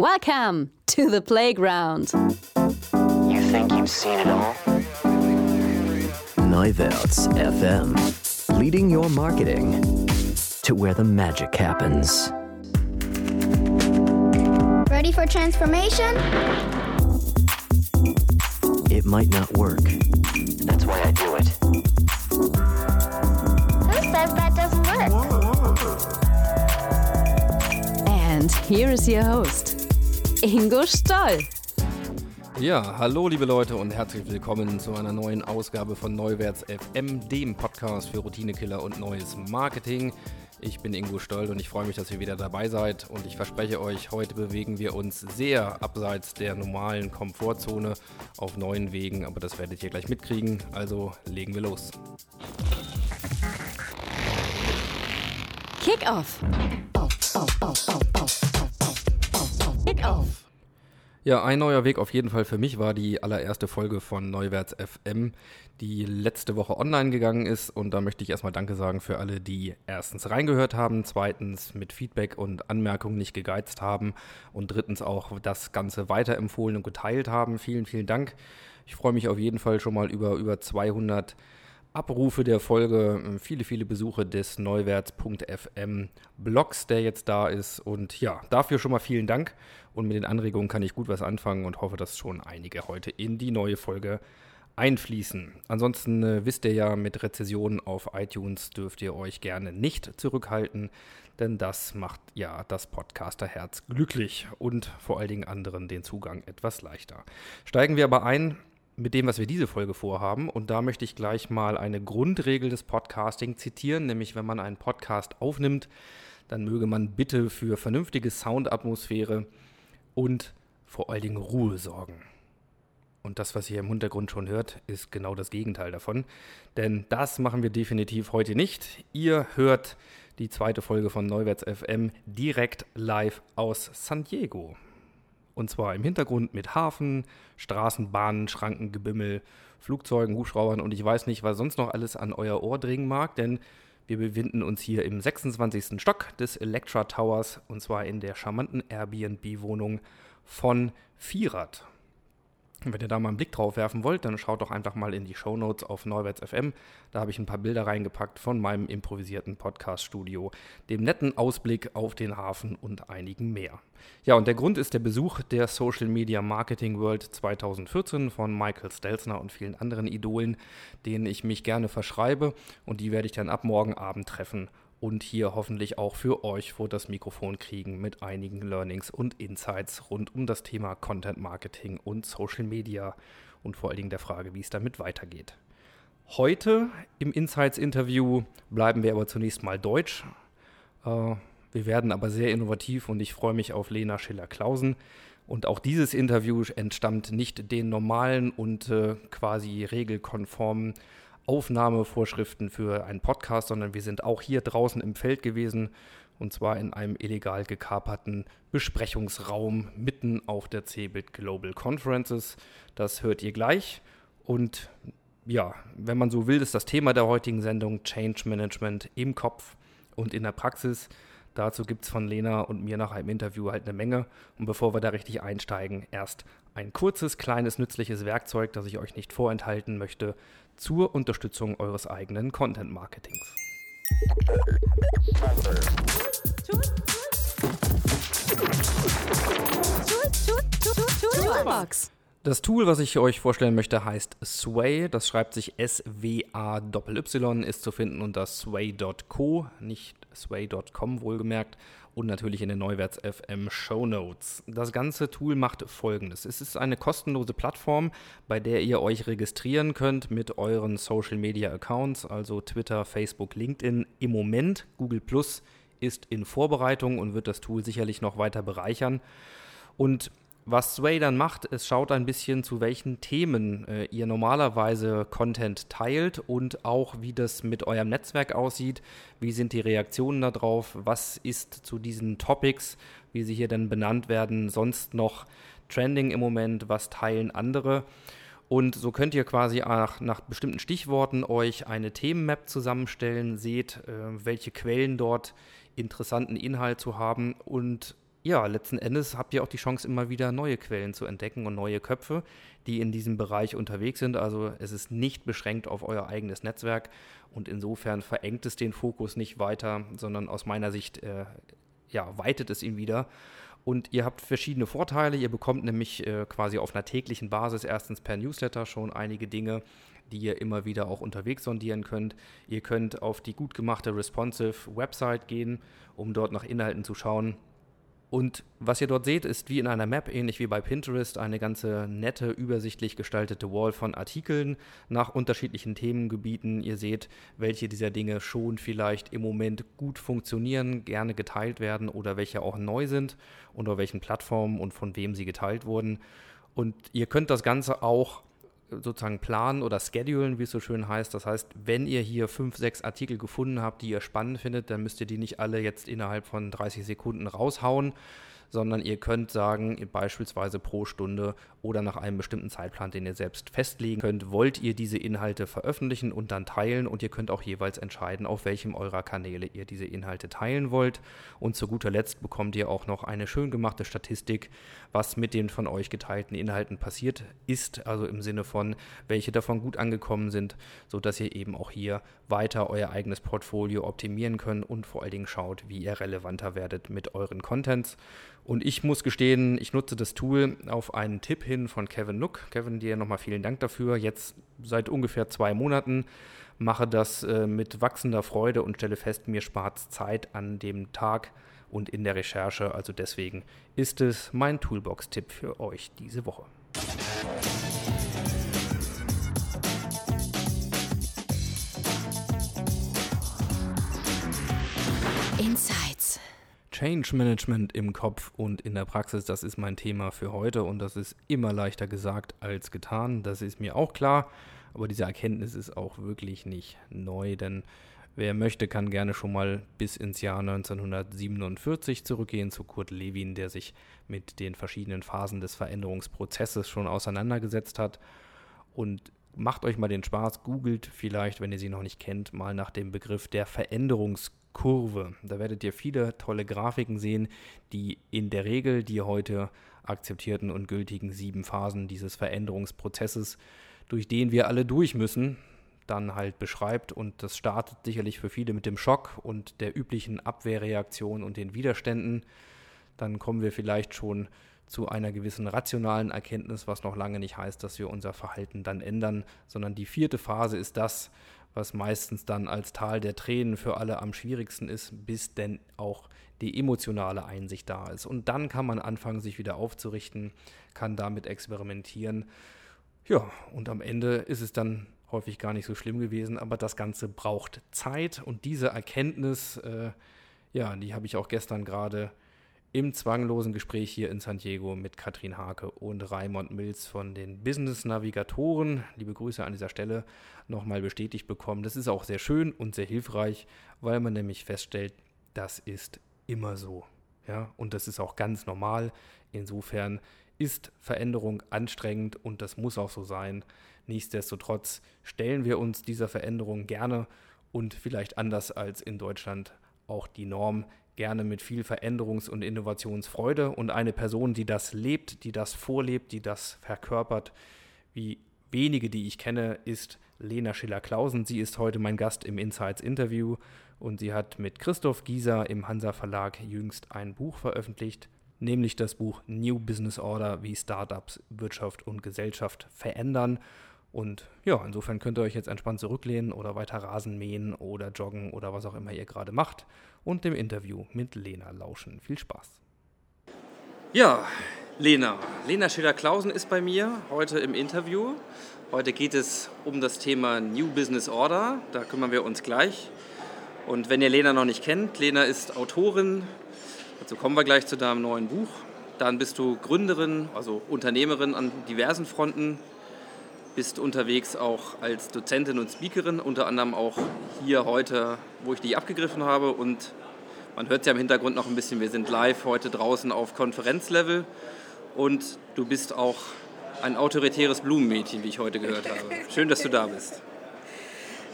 Welcome to the playground. You think you've seen it all? Neuwerts FM. Leading your marketing to where the magic happens. Ready for transformation? It might not work. That's why I do it. Who says that doesn't work? And here is your host, Ingo Stoll. Ja, hallo liebe Leute und herzlich willkommen zu einer neuen Ausgabe von Neuwerts FM, dem Podcast für Routinekiller und neues Marketing. Ich bin Ingo Stoll und ich freue mich, dass ihr wieder dabei seid und ich verspreche euch, heute bewegen wir uns sehr abseits der normalen Komfortzone auf neuen Wegen, aber das werdet ihr gleich mitkriegen, also legen wir los. Kick off. Off. Ja, ein neuer Weg auf jeden Fall für mich war die allererste Folge von Neuwerts FM, die letzte Woche online gegangen ist. Und da möchte ich erstmal Danke sagen für alle, die erstens reingehört haben, zweitens mit Feedback und Anmerkungen nicht gegeizt haben und drittens auch das Ganze weiterempfohlen und geteilt haben. Vielen, vielen Dank. Ich freue mich auf jeden Fall schon mal über über 200 Abrufe der Folge, äh, viele, viele Besuche des Neuwerts.fm Blogs, der jetzt da ist. Und ja, dafür schon mal vielen Dank. Und mit den Anregungen kann ich gut was anfangen und hoffe, dass schon einige heute in die neue Folge einfließen. Ansonsten äh, wisst ihr ja, mit Rezessionen auf iTunes dürft ihr euch gerne nicht zurückhalten, denn das macht ja das Podcasterherz glücklich und vor allen Dingen anderen den Zugang etwas leichter. Steigen wir aber ein mit dem, was wir diese Folge vorhaben. Und da möchte ich gleich mal eine Grundregel des Podcasting zitieren, nämlich wenn man einen Podcast aufnimmt, dann möge man bitte für vernünftige Soundatmosphäre und vor allen Dingen Ruhe sorgen. Und das, was ihr im Hintergrund schon hört, ist genau das Gegenteil davon. Denn das machen wir definitiv heute nicht. Ihr hört die zweite Folge von Neuwerts FM direkt live aus San Diego. Und zwar im Hintergrund mit Hafen, Straßenbahnen, Schrankengebimmel, Flugzeugen, Hubschraubern und ich weiß nicht, was sonst noch alles an euer Ohr dringen mag, denn wir befinden uns hier im 26. Stock des Electra Towers und zwar in der charmanten Airbnb-Wohnung von Vierrad. Wenn ihr da mal einen Blick drauf werfen wollt, dann schaut doch einfach mal in die Show Notes auf Neuwerts FM. Da habe ich ein paar Bilder reingepackt von meinem improvisierten Podcast-Studio, dem netten Ausblick auf den Hafen und einigen mehr. Ja, und der Grund ist der Besuch der Social Media Marketing World 2014 von Michael Stelzner und vielen anderen Idolen, denen ich mich gerne verschreibe. Und die werde ich dann ab morgen Abend treffen und hier hoffentlich auch für euch vor das Mikrofon kriegen mit einigen Learnings und Insights rund um das Thema Content Marketing und Social Media und vor allen Dingen der Frage, wie es damit weitergeht. Heute im Insights-Interview bleiben wir aber zunächst mal deutsch. Äh, wir werden aber sehr innovativ und ich freue mich auf Lena Schiller-Klausen. Und auch dieses Interview entstammt nicht den normalen und äh, quasi regelkonformen Aufnahmevorschriften für einen Podcast, sondern wir sind auch hier draußen im Feld gewesen und zwar in einem illegal gekaperten Besprechungsraum mitten auf der CeBIT Global Conferences. Das hört ihr gleich und ja, wenn man so will, ist das Thema der heutigen Sendung Change Management im Kopf und in der Praxis. Dazu gibt es von Lena und mir nach einem Interview halt eine Menge. Und bevor wir da richtig einsteigen, erst ein kurzes, kleines, nützliches Werkzeug, das ich euch nicht vorenthalten möchte, zur Unterstützung eures eigenen Content-Marketings. Toolbox. Das Tool, was ich euch vorstellen möchte, heißt Sway. Das schreibt sich S-W-A-Y, ist zu finden unter sway.co, nicht sway.com wohlgemerkt und natürlich in den Neuwerts FM Show Notes. Das ganze Tool macht folgendes. Es ist eine kostenlose Plattform, bei der ihr euch registrieren könnt mit euren Social Media Accounts, also Twitter, Facebook, LinkedIn. Im Moment Google Plus ist in Vorbereitung und wird das Tool sicherlich noch weiter bereichern. Und was Sway dann macht, es schaut ein bisschen, zu welchen Themen äh, ihr normalerweise Content teilt und auch, wie das mit eurem Netzwerk aussieht. Wie sind die Reaktionen darauf? Was ist zu diesen Topics, wie sie hier dann benannt werden, sonst noch trending im Moment? Was teilen andere? Und so könnt ihr quasi nach, nach bestimmten Stichworten euch eine Themenmap zusammenstellen, seht, äh, welche Quellen dort interessanten Inhalt zu haben und ja, letzten Endes habt ihr auch die Chance, immer wieder neue Quellen zu entdecken und neue Köpfe, die in diesem Bereich unterwegs sind. Also es ist nicht beschränkt auf euer eigenes Netzwerk und insofern verengt es den Fokus nicht weiter, sondern aus meiner Sicht äh, ja, weitet es ihn wieder. Und ihr habt verschiedene Vorteile. Ihr bekommt nämlich äh, quasi auf einer täglichen Basis erstens per Newsletter schon einige Dinge, die ihr immer wieder auch unterwegs sondieren könnt. Ihr könnt auf die gut gemachte responsive Website gehen, um dort nach Inhalten zu schauen und was ihr dort seht, ist wie in einer Map, ähnlich wie bei Pinterest, eine ganze nette, übersichtlich gestaltete Wall von Artikeln nach unterschiedlichen Themengebieten. Ihr seht, welche dieser Dinge schon vielleicht im Moment gut funktionieren, gerne geteilt werden oder welche auch neu sind, unter welchen Plattformen und von wem sie geteilt wurden. Und ihr könnt das Ganze auch sozusagen planen oder schedulen, wie es so schön heißt. Das heißt, wenn ihr hier fünf, sechs Artikel gefunden habt, die ihr spannend findet, dann müsst ihr die nicht alle jetzt innerhalb von 30 Sekunden raushauen, sondern ihr könnt sagen, beispielsweise pro Stunde oder nach einem bestimmten Zeitplan, den ihr selbst festlegen könnt, wollt ihr diese Inhalte veröffentlichen und dann teilen und ihr könnt auch jeweils entscheiden, auf welchem eurer Kanäle ihr diese Inhalte teilen wollt. Und zu guter Letzt bekommt ihr auch noch eine schön gemachte Statistik, was mit den von euch geteilten Inhalten passiert ist, also im Sinne von, welche davon gut angekommen sind, sodass ihr eben auch hier weiter euer eigenes Portfolio optimieren könnt und vor allen Dingen schaut, wie ihr relevanter werdet mit euren Contents. Und ich muss gestehen, ich nutze das Tool auf einen Tipp hin von Kevin Nook. Kevin, dir nochmal vielen Dank dafür. Jetzt seit ungefähr zwei Monaten mache das äh, mit wachsender Freude und stelle fest, mir spart Zeit an dem Tag und in der Recherche. Also deswegen ist es mein Toolbox-Tipp für euch diese Woche. Insights. Change Management im Kopf und in der Praxis, das ist mein Thema für heute und das ist immer leichter gesagt als getan. Das ist mir auch klar, aber diese Erkenntnis ist auch wirklich nicht neu, denn wer möchte, kann gerne schon mal bis ins Jahr 1947 zurückgehen zu Kurt Lewin, der sich mit den verschiedenen Phasen des Veränderungsprozesses schon auseinandergesetzt hat und macht euch mal den Spaß, googelt vielleicht, wenn ihr sie noch nicht kennt, mal nach dem Begriff der Veränderungskurve Kurve. Da werdet ihr viele tolle Grafiken sehen, die in der Regel die heute akzeptierten und gültigen sieben Phasen dieses Veränderungsprozesses, durch den wir alle durch müssen, dann halt beschreibt. Und das startet sicherlich für viele mit dem Schock und der üblichen Abwehrreaktion und den Widerständen. Dann kommen wir vielleicht schon zu einer gewissen rationalen Erkenntnis, was noch lange nicht heißt, dass wir unser Verhalten dann ändern, sondern die vierte Phase ist das, was meistens dann als Tal der Tränen für alle am schwierigsten ist, bis denn auch die emotionale Einsicht da ist. Und dann kann man anfangen, sich wieder aufzurichten, kann damit experimentieren. Ja, und am Ende ist es dann häufig gar nicht so schlimm gewesen, aber das Ganze braucht Zeit und diese Erkenntnis, äh, ja, die habe ich auch gestern gerade im zwanglosen Gespräch hier in San Diego mit Katrin Hake und Raimond Mills von den Business Navigatoren, liebe Grüße an dieser Stelle, nochmal bestätigt bekommen. Das ist auch sehr schön und sehr hilfreich, weil man nämlich feststellt, das ist immer so. Ja, und das ist auch ganz normal. Insofern ist Veränderung anstrengend und das muss auch so sein. Nichtsdestotrotz stellen wir uns dieser Veränderung gerne und vielleicht anders als in Deutschland auch die Norm gerne mit viel Veränderungs- und Innovationsfreude und eine Person, die das lebt, die das vorlebt, die das verkörpert, wie wenige, die ich kenne, ist Lena Schiller-Klausen. Sie ist heute mein Gast im Insights-Interview und sie hat mit Christoph Gieser im Hansa Verlag jüngst ein Buch veröffentlicht, nämlich das Buch New Business Order, wie Startups Wirtschaft und Gesellschaft verändern. Und ja, insofern könnt ihr euch jetzt entspannt zurücklehnen oder weiter Rasen mähen oder joggen oder was auch immer ihr gerade macht und dem Interview mit Lena lauschen. Viel Spaß. Ja, Lena. Lena Schiller-Klausen ist bei mir heute im Interview. Heute geht es um das Thema New Business Order. Da kümmern wir uns gleich. Und wenn ihr Lena noch nicht kennt, Lena ist Autorin. Dazu kommen wir gleich zu deinem neuen Buch. Dann bist du Gründerin, also Unternehmerin an diversen Fronten. Bist unterwegs auch als Dozentin und Speakerin, unter anderem auch hier heute, wo ich dich abgegriffen habe. Und man hört ja im Hintergrund noch ein bisschen, wir sind live heute draußen auf Konferenzlevel. Und du bist auch ein autoritäres Blumenmädchen, wie ich heute gehört habe. Schön, dass du da bist.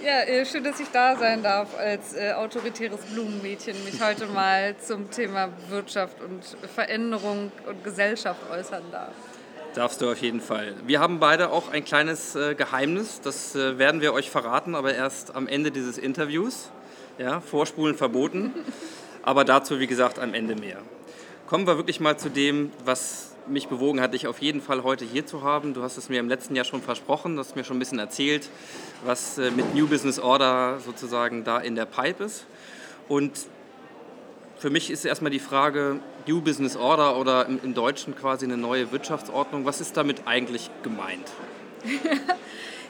Ja, äh, schön, dass ich da sein darf als äh, autoritäres Blumenmädchen, mich heute mal zum Thema Wirtschaft und Veränderung und Gesellschaft äußern darf. Darfst du auf jeden Fall. Wir haben beide auch ein kleines äh, Geheimnis, das äh, werden wir euch verraten, aber erst am Ende dieses Interviews. Ja, Vorspulen verboten, aber dazu, wie gesagt, am Ende mehr. Kommen wir wirklich mal zu dem, was mich bewogen hat, dich auf jeden Fall heute hier zu haben. Du hast es mir im letzten Jahr schon versprochen, du hast mir schon ein bisschen erzählt, was äh, mit New Business Order sozusagen da in der Pipe ist. Und für mich ist erstmal die Frage, New Business Order oder im, im Deutschen quasi eine neue Wirtschaftsordnung, was ist damit eigentlich gemeint?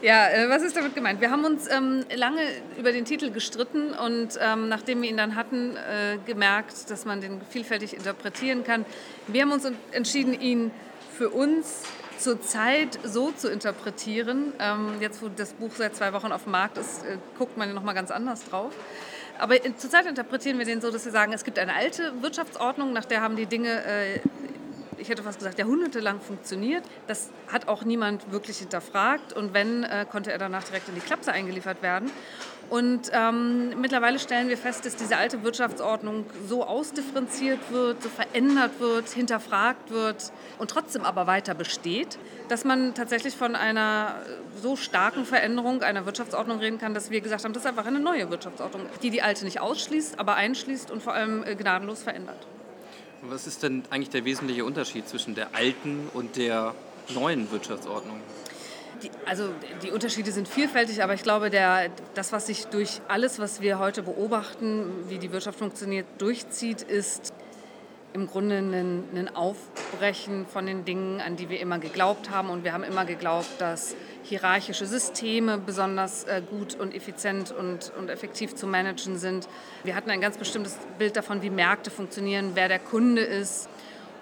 Ja, äh, was ist damit gemeint? Wir haben uns ähm, lange über den Titel gestritten und ähm, nachdem wir ihn dann hatten, äh, gemerkt, dass man den vielfältig interpretieren kann. Wir haben uns entschieden, ihn für uns zurzeit so zu interpretieren. Ähm, jetzt, wo das Buch seit zwei Wochen auf dem Markt ist, äh, guckt man nochmal ganz anders drauf. Aber zurzeit interpretieren wir den so, dass wir sagen, es gibt eine alte Wirtschaftsordnung, nach der haben die Dinge äh, ich hätte fast gesagt, jahrhundertelang funktioniert. Das hat auch niemand wirklich hinterfragt und wenn, äh, konnte er danach direkt in die Klapse eingeliefert werden. Und ähm, mittlerweile stellen wir fest, dass diese alte Wirtschaftsordnung so ausdifferenziert wird, so verändert wird, hinterfragt wird und trotzdem aber weiter besteht, dass man tatsächlich von einer so starken Veränderung einer Wirtschaftsordnung reden kann, dass wir gesagt haben, das ist einfach eine neue Wirtschaftsordnung, die die alte nicht ausschließt, aber einschließt und vor allem äh, gnadenlos verändert. Was ist denn eigentlich der wesentliche Unterschied zwischen der alten und der neuen Wirtschaftsordnung? Die, also die Unterschiede sind vielfältig, aber ich glaube, der, das, was sich durch alles, was wir heute beobachten, wie die Wirtschaft funktioniert, durchzieht, ist im Grunde ein, ein Aufbrechen von den Dingen, an die wir immer geglaubt haben. Und wir haben immer geglaubt, dass hierarchische Systeme besonders äh, gut und effizient und, und effektiv zu managen sind. Wir hatten ein ganz bestimmtes Bild davon, wie Märkte funktionieren, wer der Kunde ist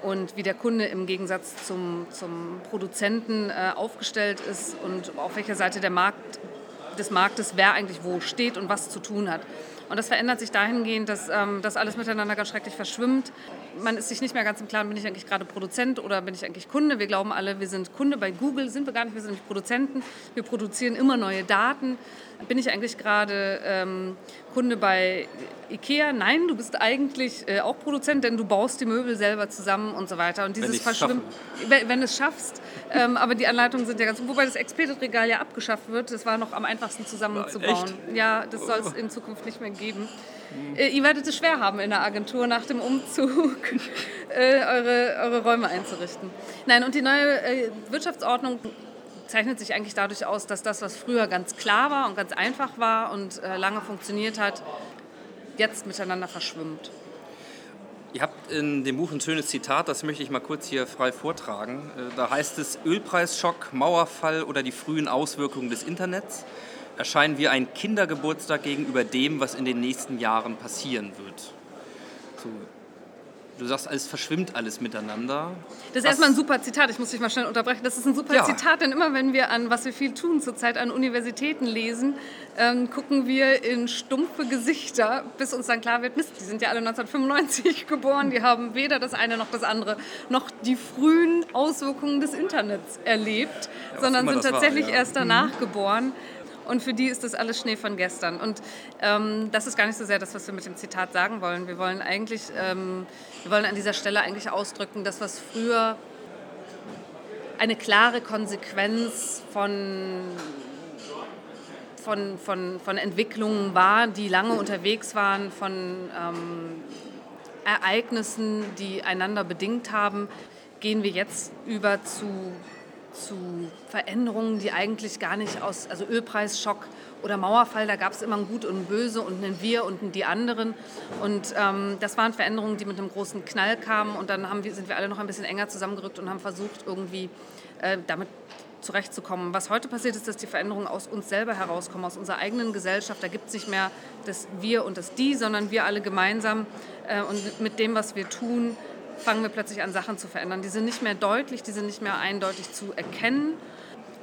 und wie der Kunde im Gegensatz zum, zum Produzenten äh, aufgestellt ist und auf welcher Seite der Markt, des Marktes wer eigentlich wo steht und was zu tun hat. Und das verändert sich dahingehend, dass ähm, das alles miteinander ganz schrecklich verschwimmt. Man ist sich nicht mehr ganz im Klaren, bin ich eigentlich gerade Produzent oder bin ich eigentlich Kunde. Wir glauben alle, wir sind Kunde. Bei Google sind wir gar nicht, wir sind nämlich Produzenten. Wir produzieren immer neue Daten. Bin ich eigentlich gerade ähm, Kunde bei Ikea? Nein, du bist eigentlich äh, auch Produzent, denn du baust die Möbel selber zusammen und so weiter. Und dieses Verschwimmen, wenn, wenn es schaffst. Ähm, aber die Anleitungen sind ja ganz, wobei das Expedit-Regal ja abgeschafft wird. Das war noch am einfachsten zusammenzubauen. Ja, das soll es in Zukunft nicht mehr geben. Äh, ihr werdet es schwer haben in der Agentur nach dem Umzug äh, eure, eure Räume einzurichten. Nein, und die neue äh, Wirtschaftsordnung zeichnet sich eigentlich dadurch aus, dass das, was früher ganz klar war und ganz einfach war und äh, lange funktioniert hat, jetzt miteinander verschwimmt. Ihr habt in dem Buch ein schönes Zitat, das möchte ich mal kurz hier frei vortragen. Äh, da heißt es, Ölpreisschock, Mauerfall oder die frühen Auswirkungen des Internets erscheinen wie ein Kindergeburtstag gegenüber dem, was in den nächsten Jahren passieren wird. So, Du sagst, es verschwimmt alles miteinander. Das ist was? erstmal ein super Zitat, ich muss dich mal schnell unterbrechen. Das ist ein super ja. Zitat, denn immer wenn wir an, was wir viel tun, zurzeit an Universitäten lesen, ähm, gucken wir in stumpfe Gesichter, bis uns dann klar wird, Mist, die sind ja alle 1995 geboren, die haben weder das eine noch das andere, noch die frühen Auswirkungen des Internets erlebt, ja, sondern sind tatsächlich war, ja. erst danach mhm. geboren. Und für die ist das alles Schnee von gestern. Und ähm, das ist gar nicht so sehr das, was wir mit dem Zitat sagen wollen. Wir wollen eigentlich, ähm, wir wollen an dieser Stelle eigentlich ausdrücken, das, was früher eine klare Konsequenz von, von, von, von Entwicklungen war, die lange unterwegs waren, von ähm, Ereignissen, die einander bedingt haben, gehen wir jetzt über zu zu Veränderungen, die eigentlich gar nicht aus, also Ölpreisschock oder Mauerfall, da gab es immer ein Gut und ein Böse und ein Wir und ein die anderen. Und ähm, das waren Veränderungen, die mit einem großen Knall kamen und dann wir, sind wir alle noch ein bisschen enger zusammengerückt und haben versucht, irgendwie äh, damit zurechtzukommen. Was heute passiert ist, dass die Veränderungen aus uns selber herauskommen, aus unserer eigenen Gesellschaft. Da gibt es nicht mehr das Wir und das Die, sondern wir alle gemeinsam äh, und mit dem, was wir tun, fangen wir plötzlich an, Sachen zu verändern. Die sind nicht mehr deutlich, die sind nicht mehr eindeutig zu erkennen.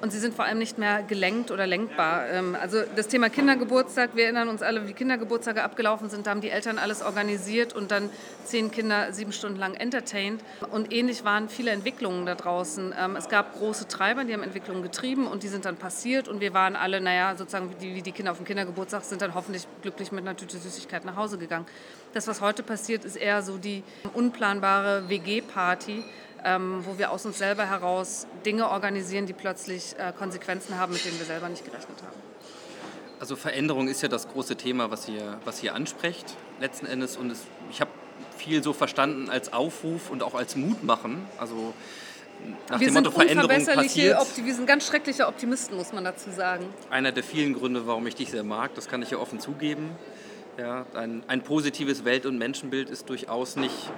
Und sie sind vor allem nicht mehr gelenkt oder lenkbar. Ähm, also das Thema Kindergeburtstag, wir erinnern uns alle, wie Kindergeburtstage abgelaufen sind. Da haben die Eltern alles organisiert und dann zehn Kinder sieben Stunden lang entertained. Und ähnlich waren viele Entwicklungen da draußen. Ähm, es gab große Treiber, die haben Entwicklungen getrieben und die sind dann passiert. Und wir waren alle, naja, sozusagen wie die Kinder auf dem Kindergeburtstag, sind dann hoffentlich glücklich mit einer Tüte Süßigkeit nach Hause gegangen. Das, was heute passiert, ist eher so die unplanbare WG-Party, ähm, wo wir aus uns selber heraus Dinge organisieren, die plötzlich äh, Konsequenzen haben, mit denen wir selber nicht gerechnet haben. Also Veränderung ist ja das große Thema, was ihr, was ihr ansprecht letzten Endes. Und es, ich habe viel so verstanden als Aufruf und auch als Mut machen. Also nach wir dem sind Motto Veränderung passiert. Opti wir sind ganz schreckliche Optimisten, muss man dazu sagen. Einer der vielen Gründe, warum ich dich sehr mag, das kann ich ja offen zugeben. Ja, ein, ein positives Welt- und Menschenbild ist durchaus nicht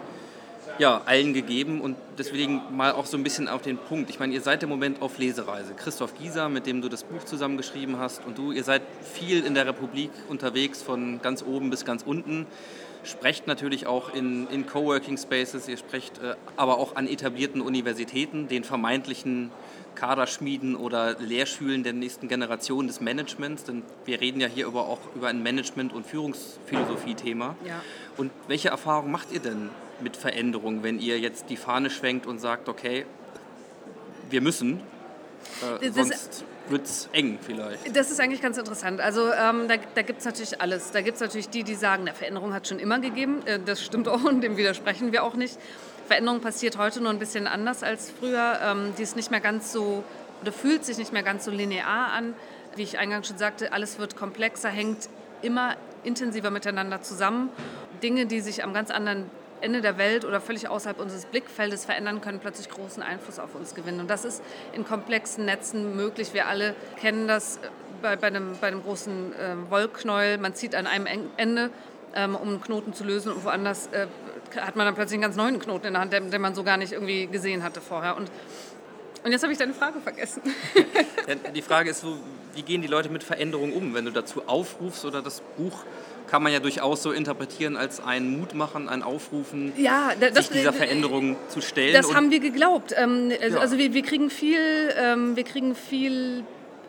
ja, allen gegeben und deswegen mal auch so ein bisschen auf den Punkt. Ich meine, ihr seid im Moment auf Lesereise. Christoph Gieser, mit dem du das Buch zusammengeschrieben hast und du, ihr seid viel in der Republik unterwegs, von ganz oben bis ganz unten. Sprecht natürlich auch in, in Coworking Spaces, ihr sprecht äh, aber auch an etablierten Universitäten, den vermeintlichen Kaderschmieden oder Lehrschülen der nächsten Generation des Managements, denn wir reden ja hier aber auch über ein Management- und Führungsphilosophie-Thema. Ja. Und welche Erfahrungen macht ihr denn mit Veränderungen, wenn ihr jetzt die Fahne schwenkt und sagt, okay, wir müssen, äh, sonst wird es eng vielleicht. Das ist eigentlich ganz interessant. Also ähm, da, da gibt es natürlich alles. Da gibt es natürlich die, die sagen, der Veränderung hat schon immer gegeben. Äh, das stimmt auch und dem widersprechen wir auch nicht. Veränderung passiert heute nur ein bisschen anders als früher. Ähm, die ist nicht mehr ganz so oder fühlt sich nicht mehr ganz so linear an. Wie ich eingangs schon sagte, alles wird komplexer, hängt immer intensiver miteinander zusammen. Dinge, die sich am ganz anderen Ende der Welt oder völlig außerhalb unseres Blickfeldes verändern, können plötzlich großen Einfluss auf uns gewinnen. Und das ist in komplexen Netzen möglich. Wir alle kennen das äh, bei, bei, einem, bei einem großen äh, Wollknäuel. Man zieht an einem Ende, ähm, um einen Knoten zu lösen und woanders äh, hat man dann plötzlich einen ganz neuen Knoten in der Hand, den, den man so gar nicht irgendwie gesehen hatte vorher. Und, und jetzt habe ich deine Frage vergessen. Die Frage ist so, wie gehen die Leute mit Veränderungen um? Wenn du dazu aufrufst oder das Buch kann man ja durchaus so interpretieren als ein Mutmachen, ein Aufrufen, Ja, da- das- sich dieser Veränderung zu stellen. Das haben wir geglaubt. Ähm, also Ja. also wir, wir kriegen viel, ähm, wir kriegen viel.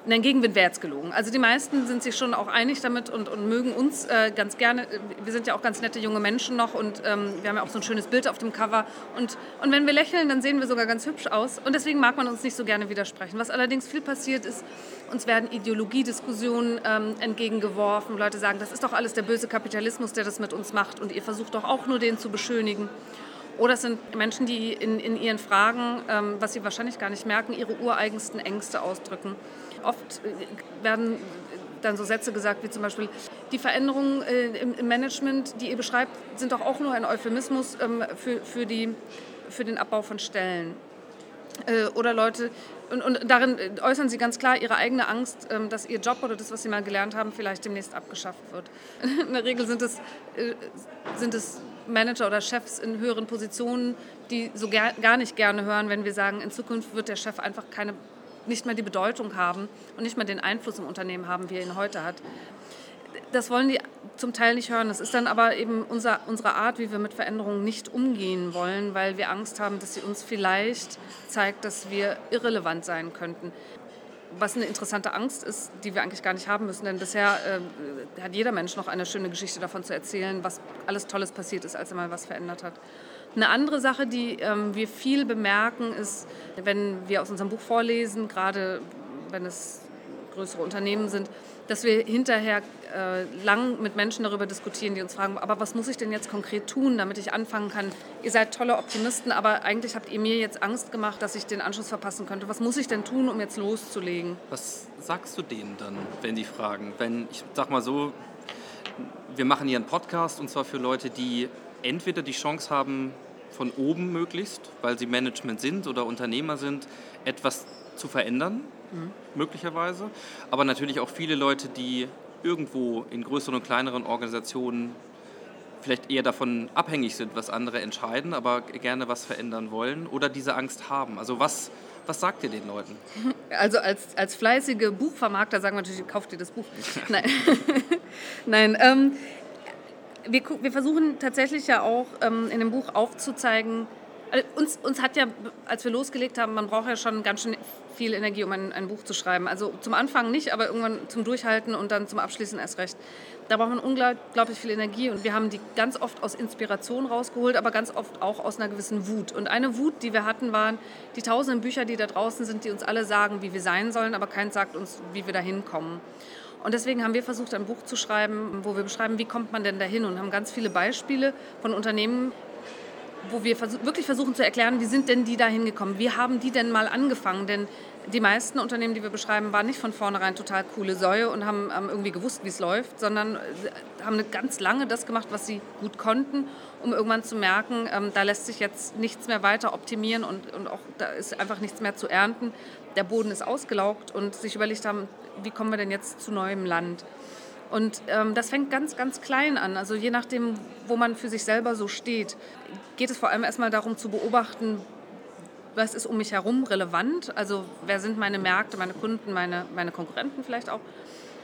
Nein, Gegenwind wäre jetzt gelogen. Also die meisten sind sich schon auch einig damit und, und mögen uns äh, ganz gerne. Wir sind ja auch ganz nette junge Menschen noch und ähm, wir haben ja auch so ein schönes Bild auf dem Cover. Und, und wenn wir lächeln, dann sehen wir sogar ganz hübsch aus. Und deswegen mag man uns nicht so gerne widersprechen. Was allerdings viel passiert ist, uns werden Ideologiediskussionen ähm, entgegengeworfen. Leute sagen, das ist doch alles der böse Kapitalismus, der das mit uns macht und ihr versucht doch auch nur den zu beschönigen. Oder es sind Menschen, die in, in ihren Fragen, ähm, was sie wahrscheinlich gar nicht merken, ihre ureigensten Ängste ausdrücken. Oft äh, werden dann so Sätze gesagt wie zum Beispiel, die Veränderungen äh, im, Management, die ihr beschreibt, sind doch auch nur ein Euphemismus ähm, für, für, die, für den Abbau von Stellen. Äh, oder Leute, und, und darin äußern sie ganz klar ihre eigene Angst, ähm, dass ihr Job oder das, was sie mal gelernt haben, vielleicht demnächst abgeschafft wird. In der Regel sind es, sind es Manager oder Chefs in höheren Positionen, die so ger gar nicht gerne hören, wenn wir sagen, in Zukunft wird der Chef einfach keine, nicht mehr die Bedeutung haben und nicht mehr den Einfluss im Unternehmen haben, wie er ihn heute hat das wollen die zum Teil nicht hören. Das ist dann aber eben unser, unsere Art, wie wir mit Veränderungen nicht umgehen wollen, weil wir Angst haben, dass sie uns vielleicht zeigt, dass wir irrelevant sein könnten. Was eine interessante Angst ist, die wir eigentlich gar nicht haben müssen, denn bisher äh, hat jeder Mensch noch eine schöne Geschichte davon zu erzählen, was alles Tolles passiert ist, als er mal was verändert hat. Eine andere Sache, die ähm, wir viel bemerken, ist, wenn wir aus unserem Buch vorlesen, gerade wenn es größere Unternehmen sind, dass wir hinterher äh, lang mit Menschen darüber diskutieren, die uns fragen, aber was muss ich denn jetzt konkret tun, damit ich anfangen kann? Ihr seid tolle Optimisten, aber eigentlich habt ihr mir jetzt Angst gemacht, dass ich den Anschluss verpassen könnte. Was muss ich denn tun, um jetzt loszulegen? Was sagst du denen dann, wenn die fragen? Wenn, ich sag mal so, wir machen hier einen Podcast und zwar für Leute, die entweder die Chance haben, von oben möglichst, weil sie Management sind oder Unternehmer sind, etwas zu verändern, möglicherweise. Aber natürlich auch viele Leute, die irgendwo in größeren und kleineren Organisationen vielleicht eher davon abhängig sind, was andere entscheiden, aber gerne was verändern wollen oder diese Angst haben. Also was, was sagt ihr den Leuten? Also als, als fleißige Buchvermarkter sagen wir natürlich, kauft ihr das Buch. Nein, Nein ähm, wir, wir versuchen tatsächlich ja auch ähm, in dem Buch aufzuzeigen, Also uns, uns hat ja, als wir losgelegt haben, man braucht ja schon ganz schön viel Energie, um ein, ein Buch zu schreiben. Also zum Anfang nicht, aber irgendwann zum Durchhalten und dann zum Abschließen erst recht. Da braucht man unglaublich viel Energie und wir haben die ganz oft aus Inspiration rausgeholt, aber ganz oft auch aus einer gewissen Wut. Und eine Wut, die wir hatten, waren die tausenden Bücher, die da draußen sind, die uns alle sagen, wie wir sein sollen, aber keins sagt uns, wie wir da hinkommen. Und deswegen haben wir versucht, ein Buch zu schreiben, wo wir beschreiben, wie kommt man denn dahin und haben ganz viele Beispiele von Unternehmen, wo wir vers wirklich versuchen zu erklären, wie sind denn die da hingekommen? Wie haben die denn mal angefangen? Denn die meisten Unternehmen, die wir beschreiben, waren nicht von vornherein total coole Säue und haben, irgendwie gewusst, wie es läuft, sondern haben ganz lange das gemacht, was sie gut konnten, um irgendwann zu merken, ähm, da lässt sich jetzt nichts mehr weiter optimieren und, und auch da ist einfach nichts mehr zu ernten. Der Boden ist ausgelaugt und sich überlegt haben, wie kommen wir denn jetzt zu neuem Land? Und ähm, das fängt ganz, ganz klein an. Also je nachdem, wo man für sich selber so steht, geht es vor allem erstmal darum zu beobachten, was ist um mich herum relevant. Also wer sind meine Märkte, meine Kunden, meine, meine Konkurrenten vielleicht auch.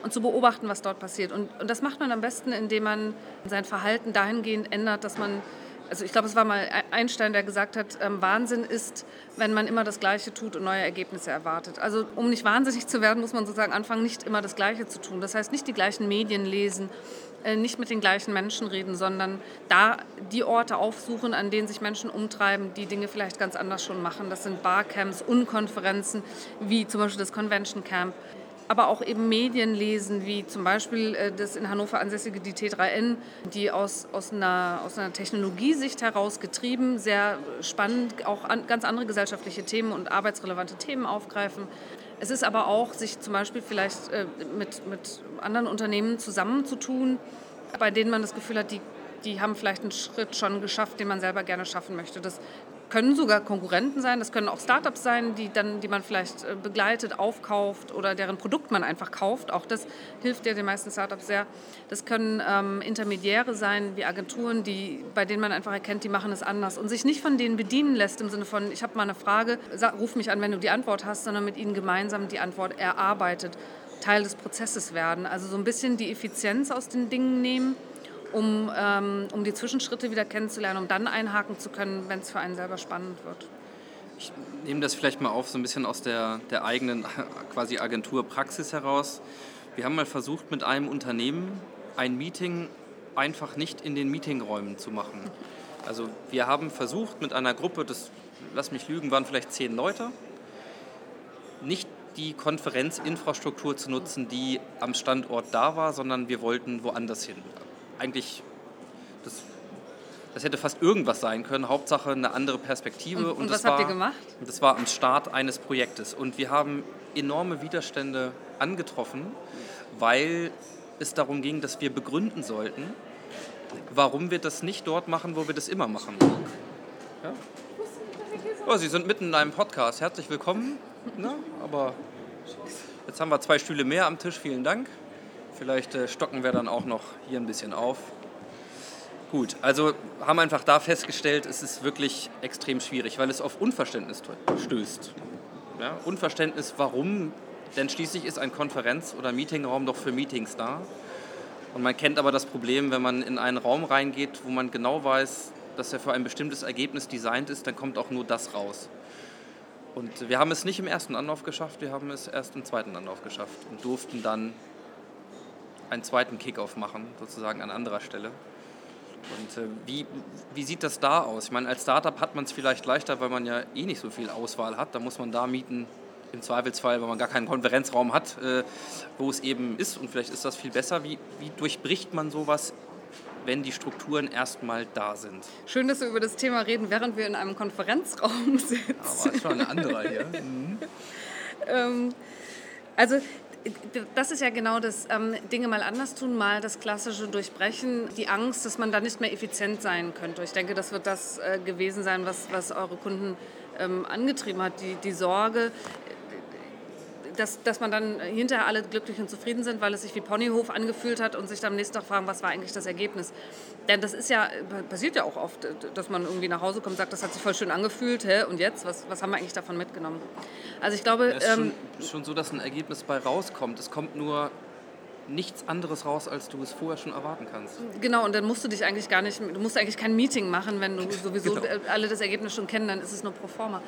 Und zu beobachten, was dort passiert. Und, und das macht man am besten, indem man sein Verhalten dahingehend ändert, dass man also ich glaube, es war mal Einstein, der gesagt hat, ähm, Wahnsinn ist, wenn man immer das Gleiche tut und neue Ergebnisse erwartet. Also um nicht wahnsinnig zu werden, muss man sozusagen anfangen, nicht immer das Gleiche zu tun. Das heißt, nicht die gleichen Medien lesen, äh, nicht mit den gleichen Menschen reden, sondern da die Orte aufsuchen, an denen sich Menschen umtreiben, die Dinge vielleicht ganz anders schon machen. Das sind Barcamps, Unkonferenzen, wie zum Beispiel das Convention Camp aber auch eben Medien lesen, wie zum Beispiel äh, das in Hannover ansässige die T3N, die aus, aus, einer, aus einer Technologiesicht heraus getrieben, sehr spannend auch an, ganz andere gesellschaftliche Themen und arbeitsrelevante Themen aufgreifen. Es ist aber auch, sich zum Beispiel vielleicht äh, mit, mit anderen Unternehmen zusammenzutun, bei denen man das Gefühl hat, die, die haben vielleicht einen Schritt schon geschafft, den man selber gerne schaffen möchte. Das können sogar Konkurrenten sein, das können auch Startups sein, die, dann, die man vielleicht äh, begleitet, aufkauft oder deren Produkt man einfach kauft. Auch das hilft ja den meisten Startups sehr. Das können ähm, Intermediäre sein, wie Agenturen, die, bei denen man einfach erkennt, die machen es anders und sich nicht von denen bedienen lässt im Sinne von, ich habe mal eine Frage, ruf mich an, wenn du die Antwort hast, sondern mit ihnen gemeinsam die Antwort erarbeitet, Teil des Prozesses werden. Also so ein bisschen die Effizienz aus den Dingen nehmen um, ähm, um die Zwischenschritte wieder kennenzulernen, um dann einhaken zu können, wenn es für einen selber spannend wird. Ich nehme das vielleicht mal auf, so ein bisschen aus der, der eigenen quasi Agenturpraxis heraus. Wir haben mal versucht, mit einem Unternehmen ein Meeting einfach nicht in den Meetingräumen zu machen. Also wir haben versucht, mit einer Gruppe, das, lass mich lügen, waren vielleicht zehn Leute, nicht die Konferenzinfrastruktur zu nutzen, die am Standort da war, sondern wir wollten woanders hin eigentlich, das, das hätte fast irgendwas sein können. Hauptsache eine andere Perspektive. Und, und, und was habt war, ihr gemacht? Das war am Start eines Projektes. Und wir haben enorme Widerstände angetroffen, weil es darum ging, dass wir begründen sollten, warum wir das nicht dort machen, wo wir das immer machen. Ja? Oh, Sie sind mitten in einem Podcast. Herzlich willkommen. Na, aber jetzt haben wir zwei Stühle mehr am Tisch. Vielen Dank. Vielleicht äh, stocken wir dann auch noch hier ein bisschen auf. Gut, also haben einfach da festgestellt, es ist wirklich extrem schwierig, weil es auf Unverständnis stößt. Ja, Unverständnis, warum? Denn schließlich ist ein Konferenz- oder Meetingraum doch für Meetings da. Und man kennt aber das Problem, wenn man in einen Raum reingeht, wo man genau weiß, dass er für ein bestimmtes Ergebnis designt ist, dann kommt auch nur das raus. Und wir haben es nicht im ersten Anlauf geschafft, wir haben es erst im zweiten Anlauf geschafft und durften dann einen zweiten Kickoff machen, sozusagen an anderer Stelle. Und äh, wie, wie sieht das da aus? Ich meine, als Startup hat man es vielleicht leichter, weil man ja eh nicht so viel Auswahl hat. Da muss man da mieten, im Zweifelsfall, weil man gar keinen Konferenzraum hat, äh, wo es eben ist. Und vielleicht ist das viel besser. Wie, wie durchbricht man sowas, wenn die Strukturen erstmal da sind? Schön, dass wir über das Thema reden, während wir in einem Konferenzraum sitzen. Aber ist schon ein anderer hier. Mhm. ähm, also das ist ja genau das, ähm, Dinge mal anders tun, mal das klassische Durchbrechen, die Angst, dass man da nicht mehr effizient sein könnte. Ich denke, das wird das äh, gewesen sein, was, was eure Kunden ähm, angetrieben hat, die, die Sorge, dass, dass man dann hinterher alle glücklich und zufrieden sind, weil es sich wie Ponyhof angefühlt hat und sich dann am nächsten Tag fragen, was war eigentlich das Ergebnis. Denn das ist ja, passiert ja auch oft, dass man irgendwie nach Hause kommt und sagt, das hat sich voll schön angefühlt, hä? und jetzt, was, was haben wir eigentlich davon mitgenommen? Also ich glaube... Es ist ähm, schon, schon so, dass ein Ergebnis bei rauskommt. Es kommt nur nichts anderes raus, als du es vorher schon erwarten kannst. Genau, und dann musst du dich eigentlich gar nicht, du musst eigentlich kein Meeting machen, wenn du sowieso Genau. alle das Ergebnis schon kennen, dann ist es nur pro forma.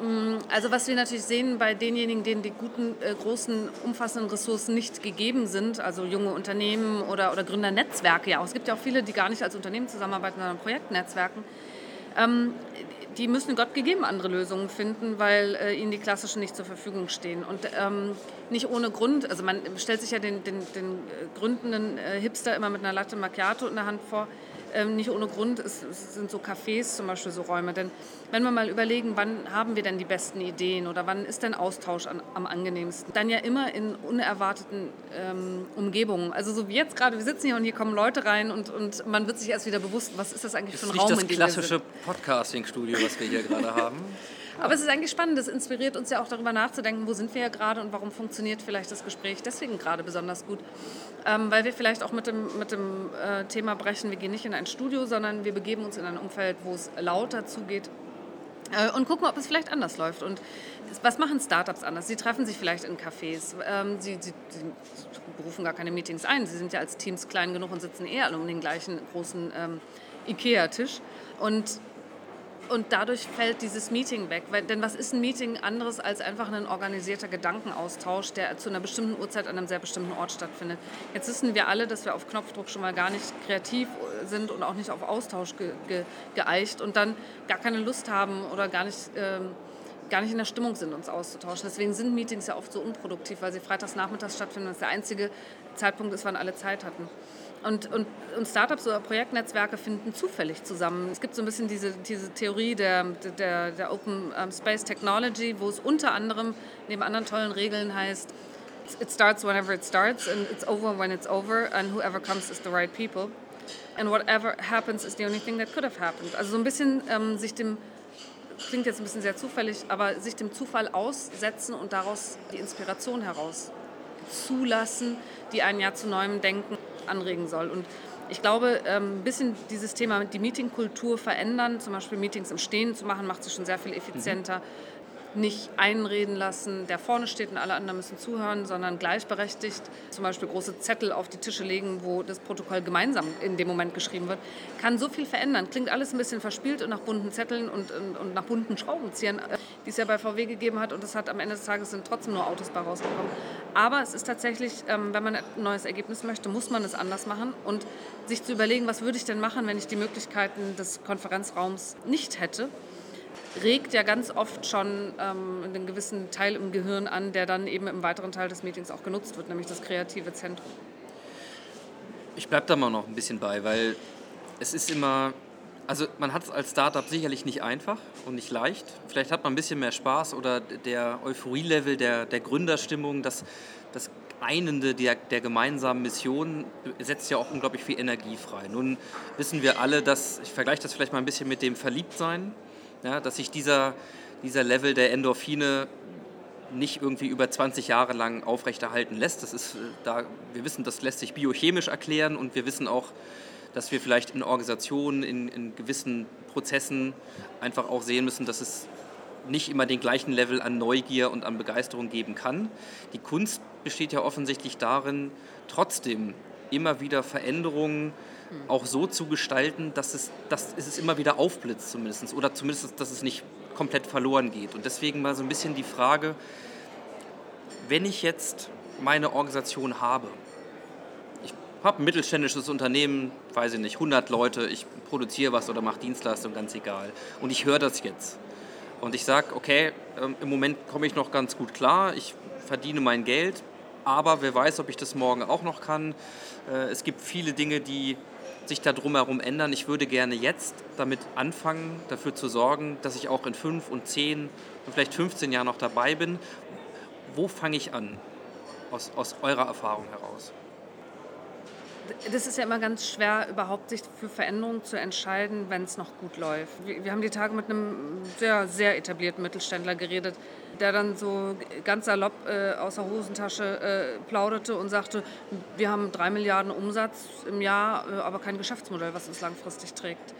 Mm, Also was wir natürlich sehen bei denjenigen, denen die guten, äh, großen, umfassenden Ressourcen nicht gegeben sind, also junge Unternehmen oder, oder Gründernetzwerke, ja auch. Es gibt ja auch viele, die gar nicht als Unternehmen zusammenarbeiten, sondern Projektnetzwerken. Ähm, die müssen Gott gegeben andere Lösungen finden, weil äh, ihnen die klassischen nicht zur Verfügung stehen. Und ähm, nicht ohne Grund, also man stellt sich ja den, den, den äh, gründenden äh, Hipster immer mit einer Latte Macchiato in der Hand vor. Ähm, nicht ohne Grund es sind so Cafés zum Beispiel so Räume. Denn wenn wir mal überlegen, wann haben wir denn die besten Ideen oder wann ist denn Austausch an, am angenehmsten, dann ja immer in unerwarteten ähm, Umgebungen. Also so wie jetzt gerade, wir sitzen hier und hier kommen Leute rein und, und man wird sich erst wieder bewusst, was ist das eigentlich Das für ein Raum, das in dem wir sind. klassische Podcasting-Studio, was wir hier gerade haben. Aber es ist eigentlich spannend, das inspiriert uns ja auch darüber nachzudenken, wo sind wir ja gerade und warum funktioniert vielleicht das Gespräch deswegen gerade besonders gut. Ähm, weil wir vielleicht auch mit dem, mit dem äh, Thema brechen, wir gehen nicht in ein Studio, sondern wir begeben uns in ein Umfeld, wo es lauter zugeht äh, und gucken, ob es vielleicht anders läuft. Und was machen Startups anders? Sie treffen sich vielleicht in Cafés, ähm, sie, sie, sie berufen gar keine Meetings ein, sie sind ja als Teams klein genug und sitzen eher alle um den gleichen großen ähm, Ikea-Tisch. Und und dadurch fällt dieses Meeting weg. Weil, denn was ist ein Meeting anderes als einfach ein organisierter Gedankenaustausch, der zu einer bestimmten Uhrzeit an einem sehr bestimmten Ort stattfindet? Jetzt wissen wir alle, dass wir auf Knopfdruck schon mal gar nicht kreativ sind und auch nicht auf Austausch ge, ge, geeicht und dann gar keine Lust haben oder gar nicht, ähm, gar nicht in der Stimmung sind, uns auszutauschen. Deswegen sind Meetings ja oft so unproduktiv, weil sie freitags nachmittags stattfinden und es der einzige Zeitpunkt ist, wann alle Zeit hatten. Und, und, und Startups oder Projektnetzwerke finden zufällig zusammen. Es gibt so ein bisschen diese, diese Theorie der, der, der Open ähm, Space Technology, wo es unter anderem neben anderen tollen Regeln heißt, it starts whenever it starts and it's over when it's over and whoever comes is the right people. And whatever happens is the only thing that could have happened. Also so ein bisschen ähm, sich dem, klingt jetzt ein bisschen sehr zufällig, aber sich dem Zufall aussetzen und daraus die Inspiration heraus zulassen, die einen ja zu neuem Denken anregen soll. Und ich glaube, ähm, ein bisschen dieses Thema, die Meetingkultur verändern, zum Beispiel Meetings im Stehen zu machen, macht sie schon sehr viel effizienter. Nicht einreden lassen, der vorne steht und alle anderen müssen zuhören, sondern gleichberechtigt zum Beispiel große Zettel auf die Tische legen, wo das Protokoll gemeinsam in dem Moment geschrieben wird, kann so viel verändern. Klingt alles ein bisschen verspielt und nach bunten Zetteln und, und, und nach bunten Schraubenziehern, äh, die es ja bei VW gegeben hat und es hat am Ende des Tages sind trotzdem nur Autos bei rausgekommen. Aber es ist tatsächlich, ähm, wenn man ein neues Ergebnis möchte, muss man es anders machen und sich zu überlegen, was würde ich denn machen, wenn ich die Möglichkeiten des Konferenzraums nicht hätte regt ja ganz oft schon ähm, einen gewissen Teil im Gehirn an, der dann eben im weiteren Teil des Meetings auch genutzt wird, nämlich das kreative Zentrum. Ich bleibe da mal noch ein bisschen bei, weil es ist immer, also man hat es als Startup sicherlich nicht einfach und nicht leicht. Vielleicht hat man ein bisschen mehr Spaß oder der Euphorie-Level der, der Gründerstimmung, das, das Einende der, der gemeinsamen Mission setzt ja auch unglaublich viel Energie frei. Nun wissen wir alle, dass, ich vergleiche das vielleicht mal ein bisschen mit dem Verliebtsein, ja, dass sich dieser, dieser Level der Endorphine nicht irgendwie über 20 Jahre lang aufrechterhalten lässt. Das ist, äh, da, wir wissen, das lässt sich biochemisch erklären und wir wissen auch, dass wir vielleicht in Organisationen, in, in gewissen Prozessen einfach auch sehen müssen, dass es nicht immer den gleichen Level an Neugier und an Begeisterung geben kann. Die Kunst besteht ja offensichtlich darin, trotzdem immer wieder Veränderungen auch so zu gestalten, dass es, dass es immer wieder aufblitzt zumindest oder zumindest, dass es nicht komplett verloren geht. Und deswegen mal so ein bisschen die Frage, wenn ich jetzt meine Organisation habe, ich habe ein mittelständisches Unternehmen, weiß ich nicht, 100 Leute, ich produziere was oder mache Dienstleistungen, ganz egal. Und ich höre das jetzt. Und ich sage, okay, ähm, im Moment komme ich noch ganz gut klar, ich verdiene mein Geld, aber wer weiß, ob ich das morgen auch noch kann. Äh, es gibt viele Dinge, die sich da drumherum ändern. Ich würde gerne jetzt damit anfangen, dafür zu sorgen, dass ich auch in fünf und zehn und vielleicht 15 Jahren noch dabei bin. Wo fange ich an, aus, aus eurer Erfahrung heraus? Das ist ja immer ganz schwer, überhaupt sich für Veränderungen zu entscheiden, wenn es noch gut läuft. Wir, haben die Tage mit einem sehr, sehr etablierten Mittelständler geredet, der dann so ganz salopp äh, aus der Hosentasche äh, plauderte und sagte, wir haben drei Milliarden Umsatz im Jahr, äh, aber kein Geschäftsmodell, was uns langfristig trägt.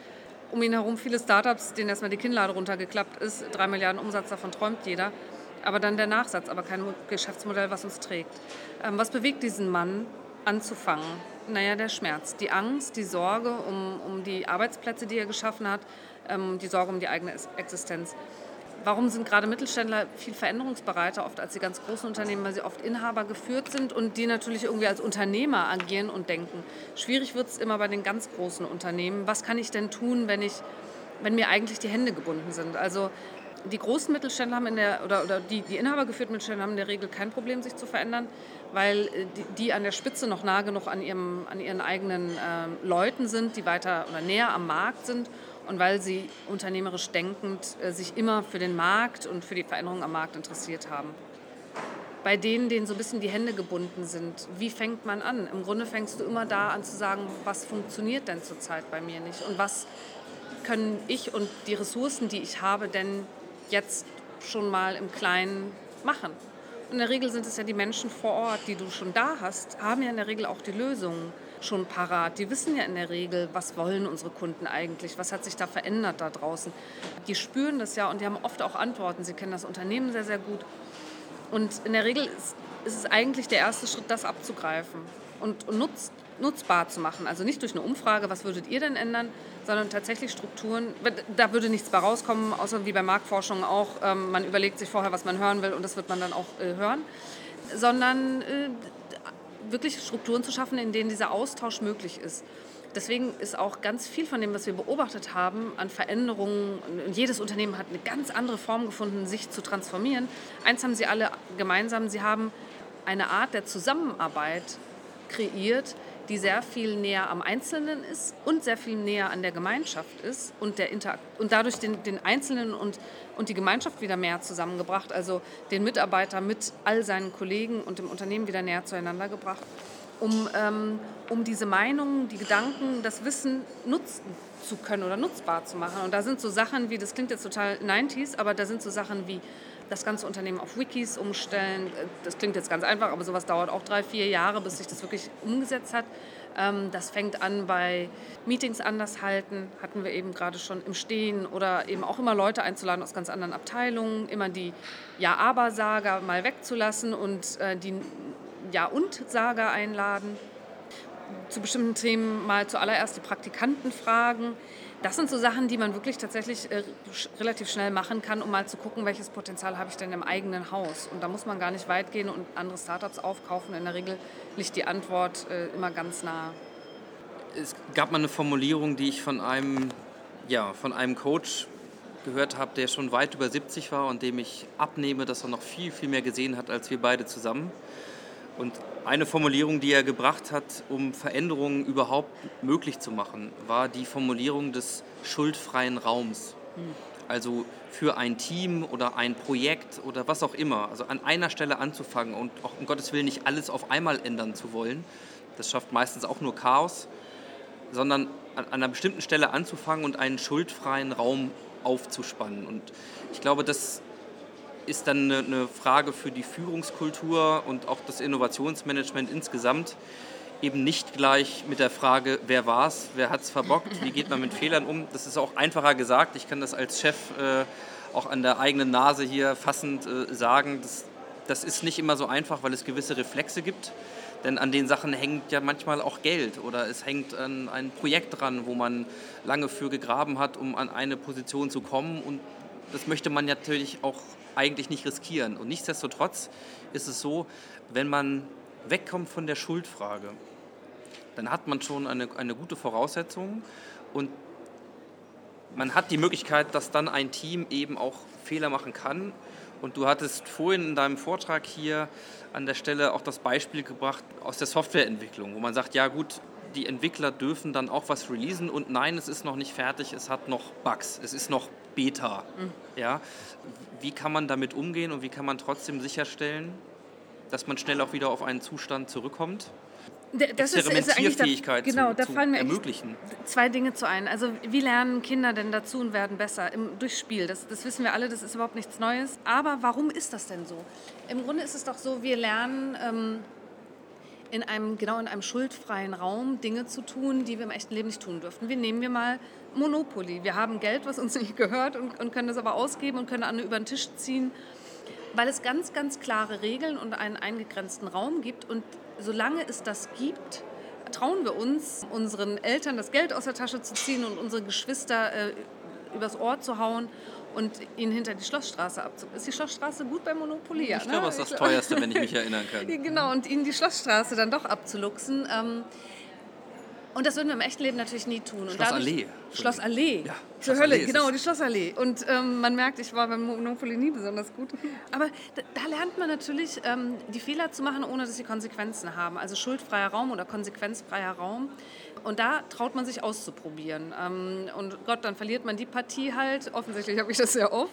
Um ihn herum viele Startups, denen erstmal die Kinnlade runtergeklappt ist, drei Milliarden Umsatz, davon träumt jeder. Aber dann der Nachsatz, aber kein Geschäftsmodell, was uns trägt. Ähm, was bewegt diesen Mann? anzufangen? Naja, der Schmerz, die Angst, die Sorge um, um die Arbeitsplätze, die er geschaffen hat, ähm, die Sorge um die eigene Existenz. Warum sind gerade Mittelständler viel veränderungsbereiter oft als die ganz großen Unternehmen? Weil sie oft Inhaber geführt sind und die natürlich irgendwie als Unternehmer agieren und denken. Schwierig wird es immer bei den ganz großen Unternehmen. Was kann ich denn tun, wenn, ich, wenn mir eigentlich die Hände gebunden sind? Also die großen Mittelständler haben in der, oder, oder die, die inhabergeführten Mittelständler haben in der Regel kein Problem, sich zu verändern, weil äh, die, die an der Spitze noch nah genug an, ihrem, an ihren eigenen äh, Leuten sind, die weiter oder näher am Markt sind und weil sie unternehmerisch denkend äh, sich immer für den Markt und für die Veränderung am Markt interessiert haben. Bei denen, denen so ein bisschen die Hände gebunden sind, wie fängt man an? Im Grunde fängst du immer da an zu sagen, was funktioniert denn zurzeit bei mir nicht und was können ich und die Ressourcen, die ich habe, denn jetzt schon mal im Kleinen machen. in der Regel sind es ja die Menschen vor Ort, die du schon da hast, haben ja in der Regel auch die Lösungen schon parat. Die wissen ja in der Regel, was wollen unsere Kunden eigentlich, was hat sich da verändert da draußen. Die spüren das ja und die haben oft auch Antworten. Sie kennen das Unternehmen sehr, sehr gut. Und in der Regel ist, ist es eigentlich der erste Schritt, das abzugreifen und, und nutz, nutzbar zu machen. Also nicht durch eine Umfrage, was würdet ihr denn ändern, sondern tatsächlich Strukturen. Da würde nichts bei rauskommen, außer wie bei Marktforschung auch. Ähm, man überlegt sich vorher, was man hören will und das wird man dann auch äh, hören. Sondern äh, wirklich Strukturen zu schaffen, in denen dieser Austausch möglich ist. Deswegen ist auch ganz viel von dem, was wir beobachtet haben, an Veränderungen, und jedes Unternehmen hat eine ganz andere Form gefunden, sich zu transformieren. Eins haben sie alle gemeinsam, sie haben eine Art der Zusammenarbeit kreiert, die sehr viel näher am Einzelnen ist und sehr viel näher an der Gemeinschaft ist und, der Interakt und dadurch den, den Einzelnen und, und die Gemeinschaft wieder mehr zusammengebracht, also den Mitarbeiter mit all seinen Kollegen und dem Unternehmen wieder näher zueinander gebracht, um, ähm, um diese Meinungen, die Gedanken, das Wissen nutzen zu können oder nutzbar zu machen. Und da sind so Sachen wie, das klingt jetzt total 90s, aber da sind so Sachen wie das ganze Unternehmen auf Wikis umstellen. Das klingt jetzt ganz einfach, aber sowas dauert auch drei, vier Jahre, bis sich das wirklich umgesetzt hat. Ähm, das fängt an bei Meetings anders halten, hatten wir eben gerade schon im Stehen oder eben auch immer Leute einzuladen aus ganz anderen Abteilungen, immer die Ja-Aber-Sager mal wegzulassen und äh, die Ja-und-Sager einladen. Zu bestimmten Themen mal zuallererst die Praktikanten fragen das sind so Sachen, die man wirklich tatsächlich äh, relativ schnell machen kann, um mal zu gucken, welches Potenzial habe ich denn im eigenen Haus. Und da muss man gar nicht weit gehen und andere Startups aufkaufen. In der Regel liegt die Antwort äh, immer ganz nah. Es gab mal eine Formulierung, die ich von einem, ja, von einem Coach gehört habe, der schon weit über 70 war und dem ich abnehme, dass er noch viel, viel mehr gesehen hat als wir beide zusammen. Und eine Formulierung, die er gebracht hat, um Veränderungen überhaupt möglich zu machen, war die Formulierung des schuldfreien Raums. Also für ein Team oder ein Projekt oder was auch immer, also an einer Stelle anzufangen und auch um Gottes Willen nicht alles auf einmal ändern zu wollen. Das schafft meistens auch nur Chaos, sondern an einer bestimmten Stelle anzufangen und einen schuldfreien Raum aufzuspannen. Und ich glaube, das ist dann eine Frage für die Führungskultur und auch das Innovationsmanagement insgesamt. Eben nicht gleich mit der Frage, wer war es, wer hat es verbockt, wie geht man mit Fehlern um. Das ist auch einfacher gesagt. Ich kann das als Chef äh, auch an der eigenen Nase hier fassend äh, sagen. Das, das ist nicht immer so einfach, weil es gewisse Reflexe gibt. Denn an den Sachen hängt ja manchmal auch Geld oder es hängt an ein Projekt dran, wo man lange für gegraben hat, um an eine Position zu kommen. Und das möchte man natürlich auch eigentlich nicht riskieren. Und nichtsdestotrotz ist es so, wenn man wegkommt von der Schuldfrage, dann hat man schon eine, eine gute Voraussetzung und man hat die Möglichkeit, dass dann ein Team eben auch Fehler machen kann. Und du hattest vorhin in deinem Vortrag hier an der Stelle auch das Beispiel gebracht aus der Softwareentwicklung, wo man sagt, ja gut, die Entwickler dürfen dann auch was releasen und nein, es ist noch nicht fertig, es hat noch Bugs, es ist noch Beta. Mhm. Ja? Wie kann man damit umgehen und wie kann man trotzdem sicherstellen, dass man schnell auch wieder auf einen Zustand zurückkommt? Das Experimentierfähigkeit ist, ist genau, zu, zu ermöglichen. Zwei Dinge zu ein. Also wie lernen Kinder denn dazu und werden besser? Im, durch Spiel. Das, das wissen wir alle, das ist überhaupt nichts Neues. Aber warum ist das denn so? Im Grunde ist es doch so, wir lernen ähm, in einem, genau in einem schuldfreien Raum Dinge zu tun, die wir im echten Leben nicht tun dürften. Wie nehmen wir mal Monopoly. Wir haben Geld, was uns nicht gehört und, und können das aber ausgeben und können andere über den Tisch ziehen. weil es ganz, ganz klare Regeln und einen eingegrenzten Raum gibt. Und solange es das gibt, trauen wir uns, unseren Eltern das Geld aus der Tasche zu ziehen und unsere Geschwister äh, übers Ohr zu hauen und ihn hinter die Schlossstraße abzuziehen. Ist die Schlossstraße gut bei Monopoly? Ich glaube, das ist das teuerste, wenn ich mich erinnern kann. Genau, und ihnen die Schlossstraße dann doch abzuluxen. Ähm, und das würden wir im echten Leben natürlich nie tun. Und Schlossallee. Schlossallee. Ja, Zur Hölle, genau, die Schlossallee. Und ähm, man merkt, ich war beim Monopoly nie besonders gut. Aber da, da lernt man natürlich, ähm, die Fehler zu machen, ohne dass sie Konsequenzen haben. Also schuldfreier Raum oder konsequenzfreier Raum. Und da traut man sich auszuprobieren. Ähm, und Gott, dann verliert man die Partie halt. Offensichtlich habe ich das sehr oft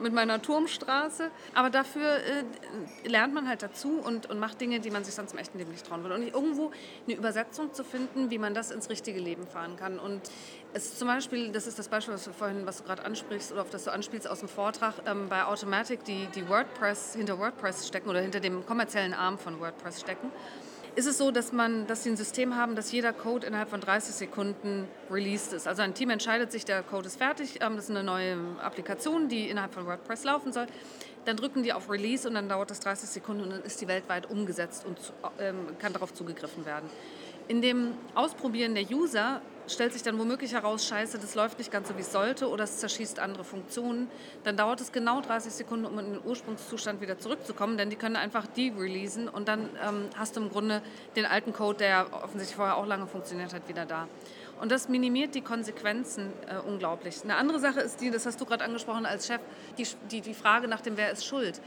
mit meiner Turmstraße. Aber dafür äh, lernt man halt dazu und, und macht Dinge, die man sich sonst im echten Leben nicht trauen würde. Und irgendwo eine Übersetzung zu finden, wie man das ins richtige Leben fahren kann. Und es ist zum Beispiel, das ist das Beispiel, was du vorhin, was du gerade ansprichst oder auf das du anspielst aus dem Vortrag, ähm, bei Automatic, die, die WordPress hinter WordPress stecken oder hinter dem kommerziellen Arm von WordPress stecken ist es so, dass, man, dass sie ein System haben, dass jeder Code innerhalb von 30 Sekunden released ist. Also ein Team entscheidet sich, der Code ist fertig, ähm, das ist eine neue Applikation, die innerhalb von WordPress laufen soll. Dann drücken die auf Release und dann dauert das 30 Sekunden und dann ist die weltweit umgesetzt und zu, ähm, kann darauf zugegriffen werden. In dem Ausprobieren der User stellt sich dann womöglich heraus, scheiße, das läuft nicht ganz so, wie es sollte oder es zerschießt andere Funktionen. Dann dauert es genau 30 Sekunden, um in den Ursprungszustand wieder zurückzukommen, denn die können einfach de-releasen und dann ähm, hast du im Grunde den alten Code, der offensichtlich vorher auch lange funktioniert hat, wieder da. Und das minimiert die Konsequenzen äh, unglaublich. Eine andere Sache ist die, das hast du gerade angesprochen als Chef, die, die, die Frage nach dem, wer ist schuld.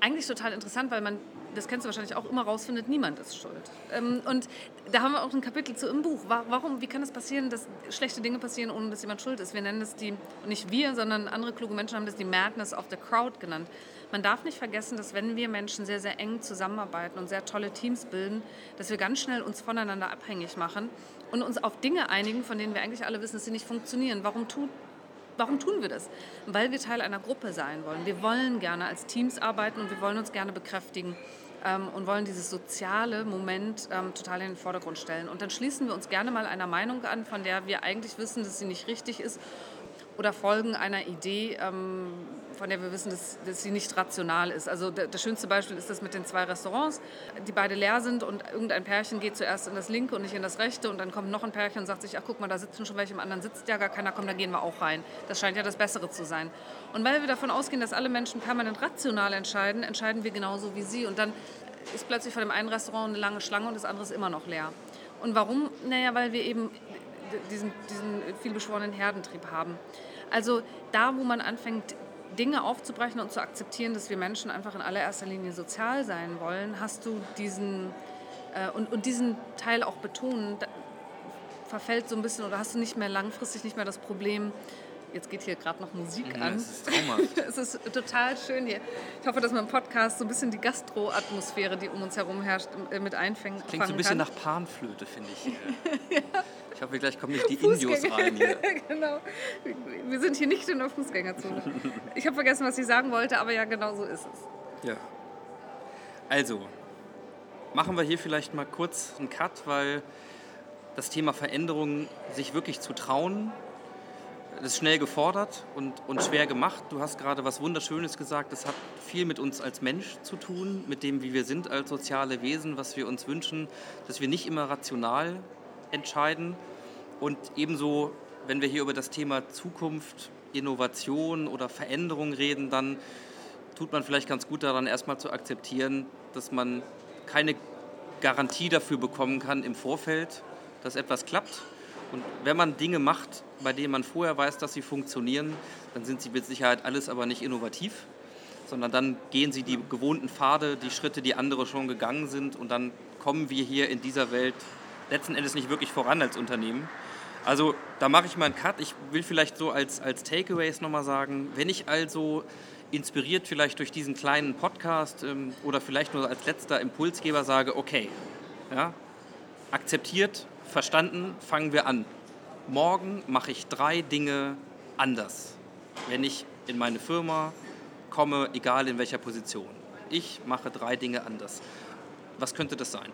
Eigentlich total interessant, weil man, das kennst du wahrscheinlich auch, immer rausfindet, niemand ist schuld. Ähm, und da haben wir auch ein Kapitel zu im Buch. Wa- Warum, wie kann es passieren, dass schlechte Dinge passieren, ohne dass jemand schuld ist? Wir nennen das die, nicht wir, sondern andere kluge Menschen haben das die Madness of the Crowd genannt. Man darf nicht vergessen, dass wenn wir Menschen sehr, sehr eng zusammenarbeiten und sehr tolle Teams bilden, dass wir ganz schnell uns voneinander abhängig machen und uns auf Dinge einigen, von denen wir eigentlich alle wissen, dass sie nicht funktionieren. Warum tut Warum tun wir das? Weil wir Teil einer Gruppe sein wollen. Wir wollen gerne als Teams arbeiten und wir wollen uns gerne bekräftigen ähm, und wollen dieses soziale Moment ähm, total in den Vordergrund stellen. Und dann schließen wir uns gerne mal einer Meinung an, von der wir eigentlich wissen, dass sie nicht richtig ist oder folgen einer Idee, ähm, von der wir wissen, dass, dass sie nicht rational ist. Also das schönste Beispiel ist das mit den zwei Restaurants, die beide leer sind und irgendein Pärchen geht zuerst in das linke und nicht in das rechte und dann kommt noch ein Pärchen und sagt sich, ach guck mal, da sitzen schon welche, im anderen sitzt ja gar keiner, komm, da gehen wir auch rein. Das scheint ja das Bessere zu sein. Und weil wir davon ausgehen, dass alle Menschen permanent rational entscheiden, entscheiden wir genauso wie sie und dann ist plötzlich vor dem einen Restaurant eine lange Schlange und das andere ist immer noch leer. Und warum? Naja, weil wir eben diesen, diesen vielbeschworenen Herdentrieb haben. Also da, wo man anfängt, Dinge aufzubrechen und zu akzeptieren, dass wir Menschen einfach in allererster Linie sozial sein wollen, hast du diesen äh, und, und diesen Teil auch betonen, da verfällt so ein bisschen oder hast du nicht mehr langfristig nicht mehr das Problem, jetzt geht hier gerade noch Musik Ja, an. das ist traumhaft. Es ist total schön hier. Ich hoffe, dass im Podcast so ein bisschen die Gastro-Atmosphäre, die um uns herum herrscht, äh, mit einfängen Klingt so ein bisschen kann. nach Panflöte, finde ich. hier. Ich hoffe, gleich kommen nicht die Indios rein hier. genau. Wir sind hier nicht in der Fußgängerzone. Ich habe vergessen, was ich sagen wollte, aber ja, genau so ist es. Ja. Also, machen wir hier vielleicht mal kurz einen Cut, weil das Thema Veränderung, sich wirklich zu trauen, das ist schnell gefordert und, und schwer gemacht. Du hast gerade was Wunderschönes gesagt. Das hat viel mit uns als Mensch zu tun, mit dem, wie wir sind als soziale Wesen, was wir uns wünschen, dass wir nicht immer rational entscheiden. Und ebenso, wenn wir hier über das Thema Zukunft, Innovation oder Veränderung reden, dann tut man vielleicht ganz gut daran, erstmal zu akzeptieren, dass man keine Garantie dafür bekommen kann im Vorfeld, dass etwas klappt. Und wenn man Dinge macht, bei denen man vorher weiß, dass sie funktionieren, dann sind sie mit Sicherheit alles aber nicht innovativ, sondern dann gehen sie die gewohnten Pfade, die Schritte, die andere schon gegangen sind und dann kommen wir hier in dieser Welt letzten Endes nicht wirklich voran als Unternehmen. Also da mache ich mal einen Cut. Ich will vielleicht so als, als Takeaways nochmal sagen, wenn ich also inspiriert vielleicht durch diesen kleinen Podcast ähm, oder vielleicht nur als letzter Impulsgeber sage, okay, ja, akzeptiert, verstanden, fangen wir an. Morgen mache ich drei Dinge anders, wenn ich in meine Firma komme, egal in welcher Position. Ich mache drei Dinge anders. Was könnte das sein?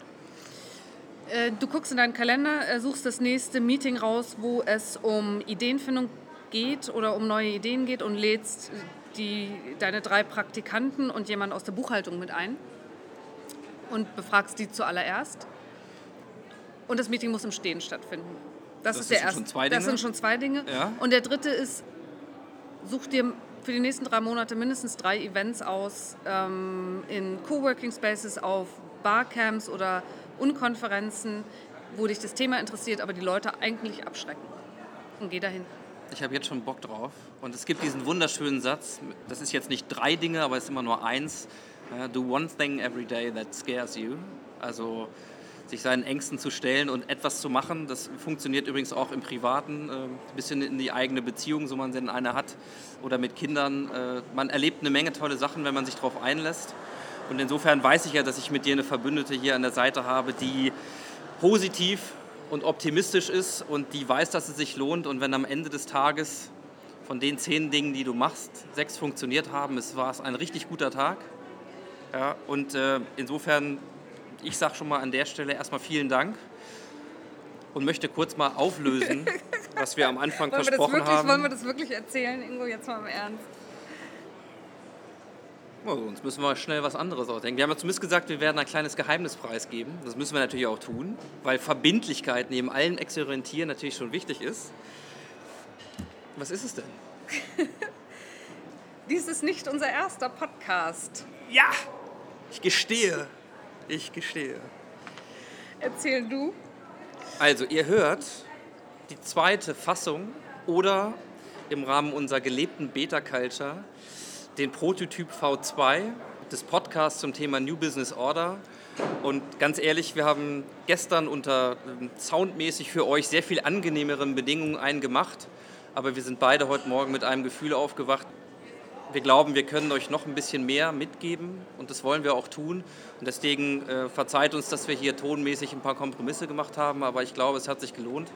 Äh, Du guckst in deinen Kalender, äh, suchst das nächste Meeting raus, wo es um Ideenfindung geht oder um neue Ideen geht und lädst die, deine drei Praktikanten und jemand aus der Buchhaltung mit ein und befragst die zuallererst. Und das Meeting muss im Stehen stattfinden. Das, Das ist der sind erste. schon zwei Das Dinge? sind schon zwei Dinge. Ja. Und der dritte ist, such dir für die nächsten drei Monate mindestens drei Events aus ähm, in Coworking Spaces, auf Barcamps oder Unkonferenzen, wo dich das Thema interessiert, aber die Leute eigentlich abschrecken. Und geh dahin. Ich habe jetzt schon Bock drauf. Und es gibt diesen wunderschönen Satz, das ist jetzt nicht drei Dinge, aber es ist immer nur eins. Do one thing every day that scares you. Also sich seinen Ängsten zu stellen und etwas zu machen. Das funktioniert übrigens auch im Privaten, äh, ein bisschen in die eigene Beziehung, so man denn eine hat, oder mit Kindern. Äh, man erlebt eine Menge tolle Sachen, wenn man sich darauf einlässt. Und insofern weiß ich ja, dass ich mit dir eine Verbündete hier an der Seite habe, die positiv und optimistisch ist und die weiß, dass es sich lohnt. Und wenn am Ende des Tages von den zehn Dingen, die du machst, sechs funktioniert haben, es war es ein richtig guter Tag. Ja, und äh, insofern, ich sage schon mal an der Stelle erstmal vielen Dank und möchte kurz mal auflösen, was wir am Anfang Wollen versprochen wirklich, haben. wollen wir das wirklich erzählen, Ingo, jetzt mal im Ernst? Oh, sonst müssen wir schnell was anderes ausdenken. Wir haben ja zumindest gesagt, wir werden ein kleines Geheimnis preisgeben. Das müssen wir natürlich auch tun, weil Verbindlichkeit neben allem Experimentieren natürlich schon wichtig ist. Was ist es denn? Dies ist nicht unser erster Podcast. Ja, ich gestehe. Ich gestehe. Erzähl du. Also, ihr hört die zweite Fassung oder im Rahmen unserer gelebten Beta-Culture den Prototyp V2 des Podcasts zum Thema New Business Order. Und ganz ehrlich, wir haben gestern unter ähm, soundmäßig für euch sehr viel angenehmeren Bedingungen einen gemacht. Aber wir sind beide heute Morgen mit einem Gefühl aufgewacht. Wir glauben, wir können euch noch ein bisschen mehr mitgeben und das wollen wir auch tun. Und deswegen äh, verzeiht uns, dass wir hier tonmäßig ein paar Kompromisse gemacht haben, aber ich glaube, es hat sich gelohnt.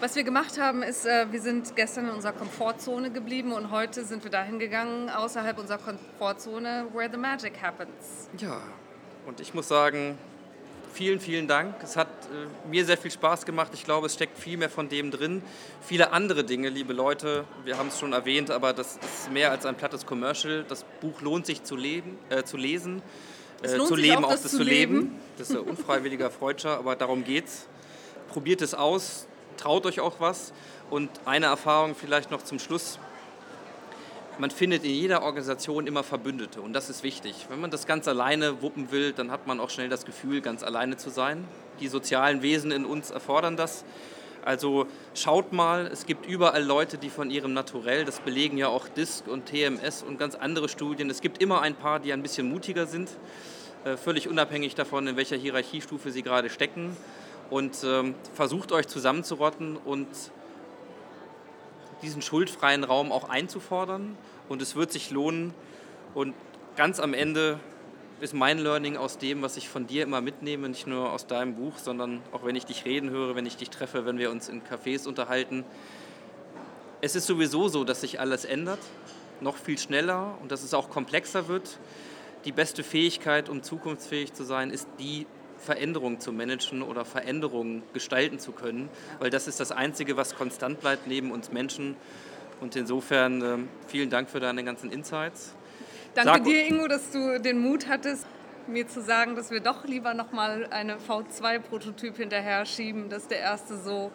Was wir gemacht haben, ist, äh, wir sind gestern in unserer Komfortzone geblieben und heute sind wir dahin gegangen, außerhalb unserer Komfortzone, where the magic happens. Ja, und ich muss sagen, vielen, vielen Dank. Es hat äh, mir sehr viel Spaß gemacht. Ich glaube, es steckt viel mehr von dem drin. Viele andere Dinge, liebe Leute, wir haben es schon erwähnt, aber das ist mehr als ein plattes Commercial. Das Buch lohnt sich zu, leben, äh, zu lesen. Es Äh, zu leben, auch, das das zu zu leben. leben. Das ist ein unfreiwilliger Freudscher, aber darum geht's. Probiert es aus, traut euch auch was. Und eine Erfahrung vielleicht noch zum Schluss man findet in jeder Organisation immer Verbündete und das ist wichtig. Wenn man das ganz alleine wuppen will, dann hat man auch schnell das Gefühl, ganz alleine zu sein. Die sozialen Wesen in uns erfordern das. Also schaut mal, es gibt überall Leute, die von ihrem Naturell, das belegen ja auch DISC und TMS und ganz andere Studien, es gibt immer ein paar, die ein bisschen mutiger sind, äh, völlig unabhängig davon, in welcher Hierarchiestufe sie gerade stecken. Und ähm, versucht euch zusammenzurotten und diesen schuldfreien Raum auch einzufordern und es wird sich lohnen. Und ganz am Ende ist mein Learning aus dem, was ich von dir immer mitnehme, nicht nur aus deinem Buch, sondern auch wenn ich dich reden höre, wenn ich dich treffe, wenn wir uns in Cafés unterhalten. Es ist sowieso so, dass sich alles ändert, noch viel schneller und dass es auch komplexer wird. Die beste Fähigkeit, um zukunftsfähig zu sein, ist die Veränderung zu managen oder Veränderungen gestalten zu können, weil das ist das Einzige, was konstant bleibt neben uns Menschen. Und insofern ähm, vielen Dank für deine ganzen Insights. Danke Sag- dir, Ingo, dass du den Mut hattest, mir zu sagen, dass wir doch lieber nochmal eine V2-Prototyp hinterher schieben, dass der erste so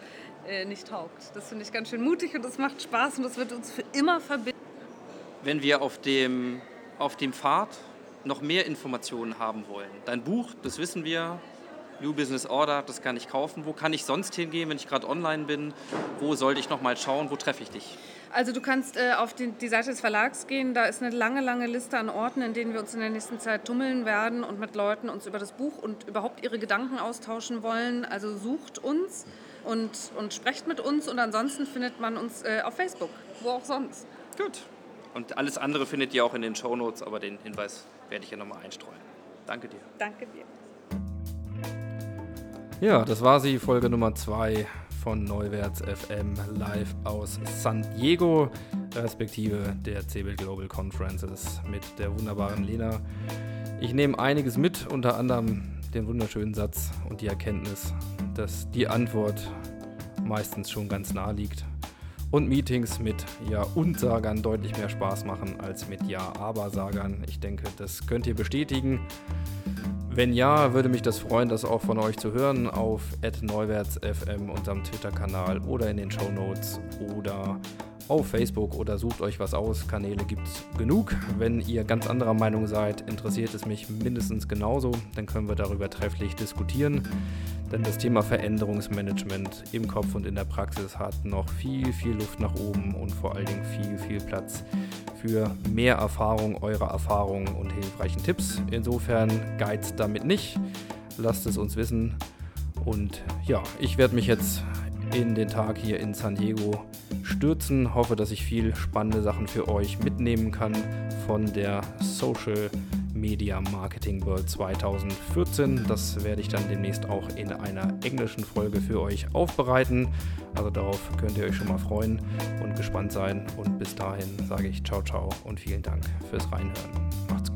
äh, nicht taugt. Das finde ich ganz schön mutig und das macht Spaß und das wird uns für immer verbinden. Wenn wir auf dem, auf dem Pfad noch mehr Informationen haben wollen, dein Buch, das wissen wir, New Business Order, das kann ich kaufen. Wo kann ich sonst hingehen, wenn ich gerade online bin? Wo sollte ich noch mal schauen? Wo treffe ich dich? Also du kannst äh, auf die, die Seite des Verlags gehen. Da ist eine lange, lange Liste an Orten, in denen wir uns in der nächsten Zeit tummeln werden und mit Leuten uns über das Buch und überhaupt ihre Gedanken austauschen wollen. Also sucht uns und, und sprecht mit uns. Und ansonsten findet man uns äh, auf Facebook, wo auch sonst. Gut. Und alles andere findet ihr auch in den Shownotes, aber den Hinweis werde ich hier nochmal einstreuen. Danke dir. Danke dir. Ja, das war sie, Folge Nummer 2 von Neuwärts FM live aus San Diego, respektive der CeBIT Global Conferences mit der wunderbaren Lena. Ich nehme einiges mit, unter anderem den wunderschönen Satz und die Erkenntnis, dass die Antwort meistens schon ganz nah liegt und Meetings mit Ja und Sagern deutlich mehr Spaß machen als mit Ja aber Sagern. Ich denke, das könnt ihr bestätigen. Wenn ja, würde mich das freuen, das auch von euch zu hören auf neuwärtsfm, unserem Twitter-Kanal oder in den Show Notes oder auf Facebook oder sucht euch was aus. Kanäle gibt es genug. Wenn ihr ganz anderer Meinung seid, interessiert es mich mindestens genauso. Dann können wir darüber trefflich diskutieren. Denn das Thema Veränderungsmanagement im Kopf und in der Praxis hat noch viel, viel Luft nach oben und vor allen Dingen viel, viel Platz für mehr Erfahrung, eure Erfahrungen und hilfreichen Tipps. Insofern geizt damit nicht. Lasst es uns wissen. Und ja, ich werde mich jetzt in den Tag hier in San Diego stürzen. Hoffe, dass ich viel spannende Sachen für euch mitnehmen kann von der Social Media Marketing World 2014. Das werde ich dann demnächst auch in einer englischen Folge für euch aufbereiten. Also darauf könnt ihr euch schon mal freuen und gespannt sein. Und bis dahin sage ich ciao, ciao und vielen Dank fürs Reinhören.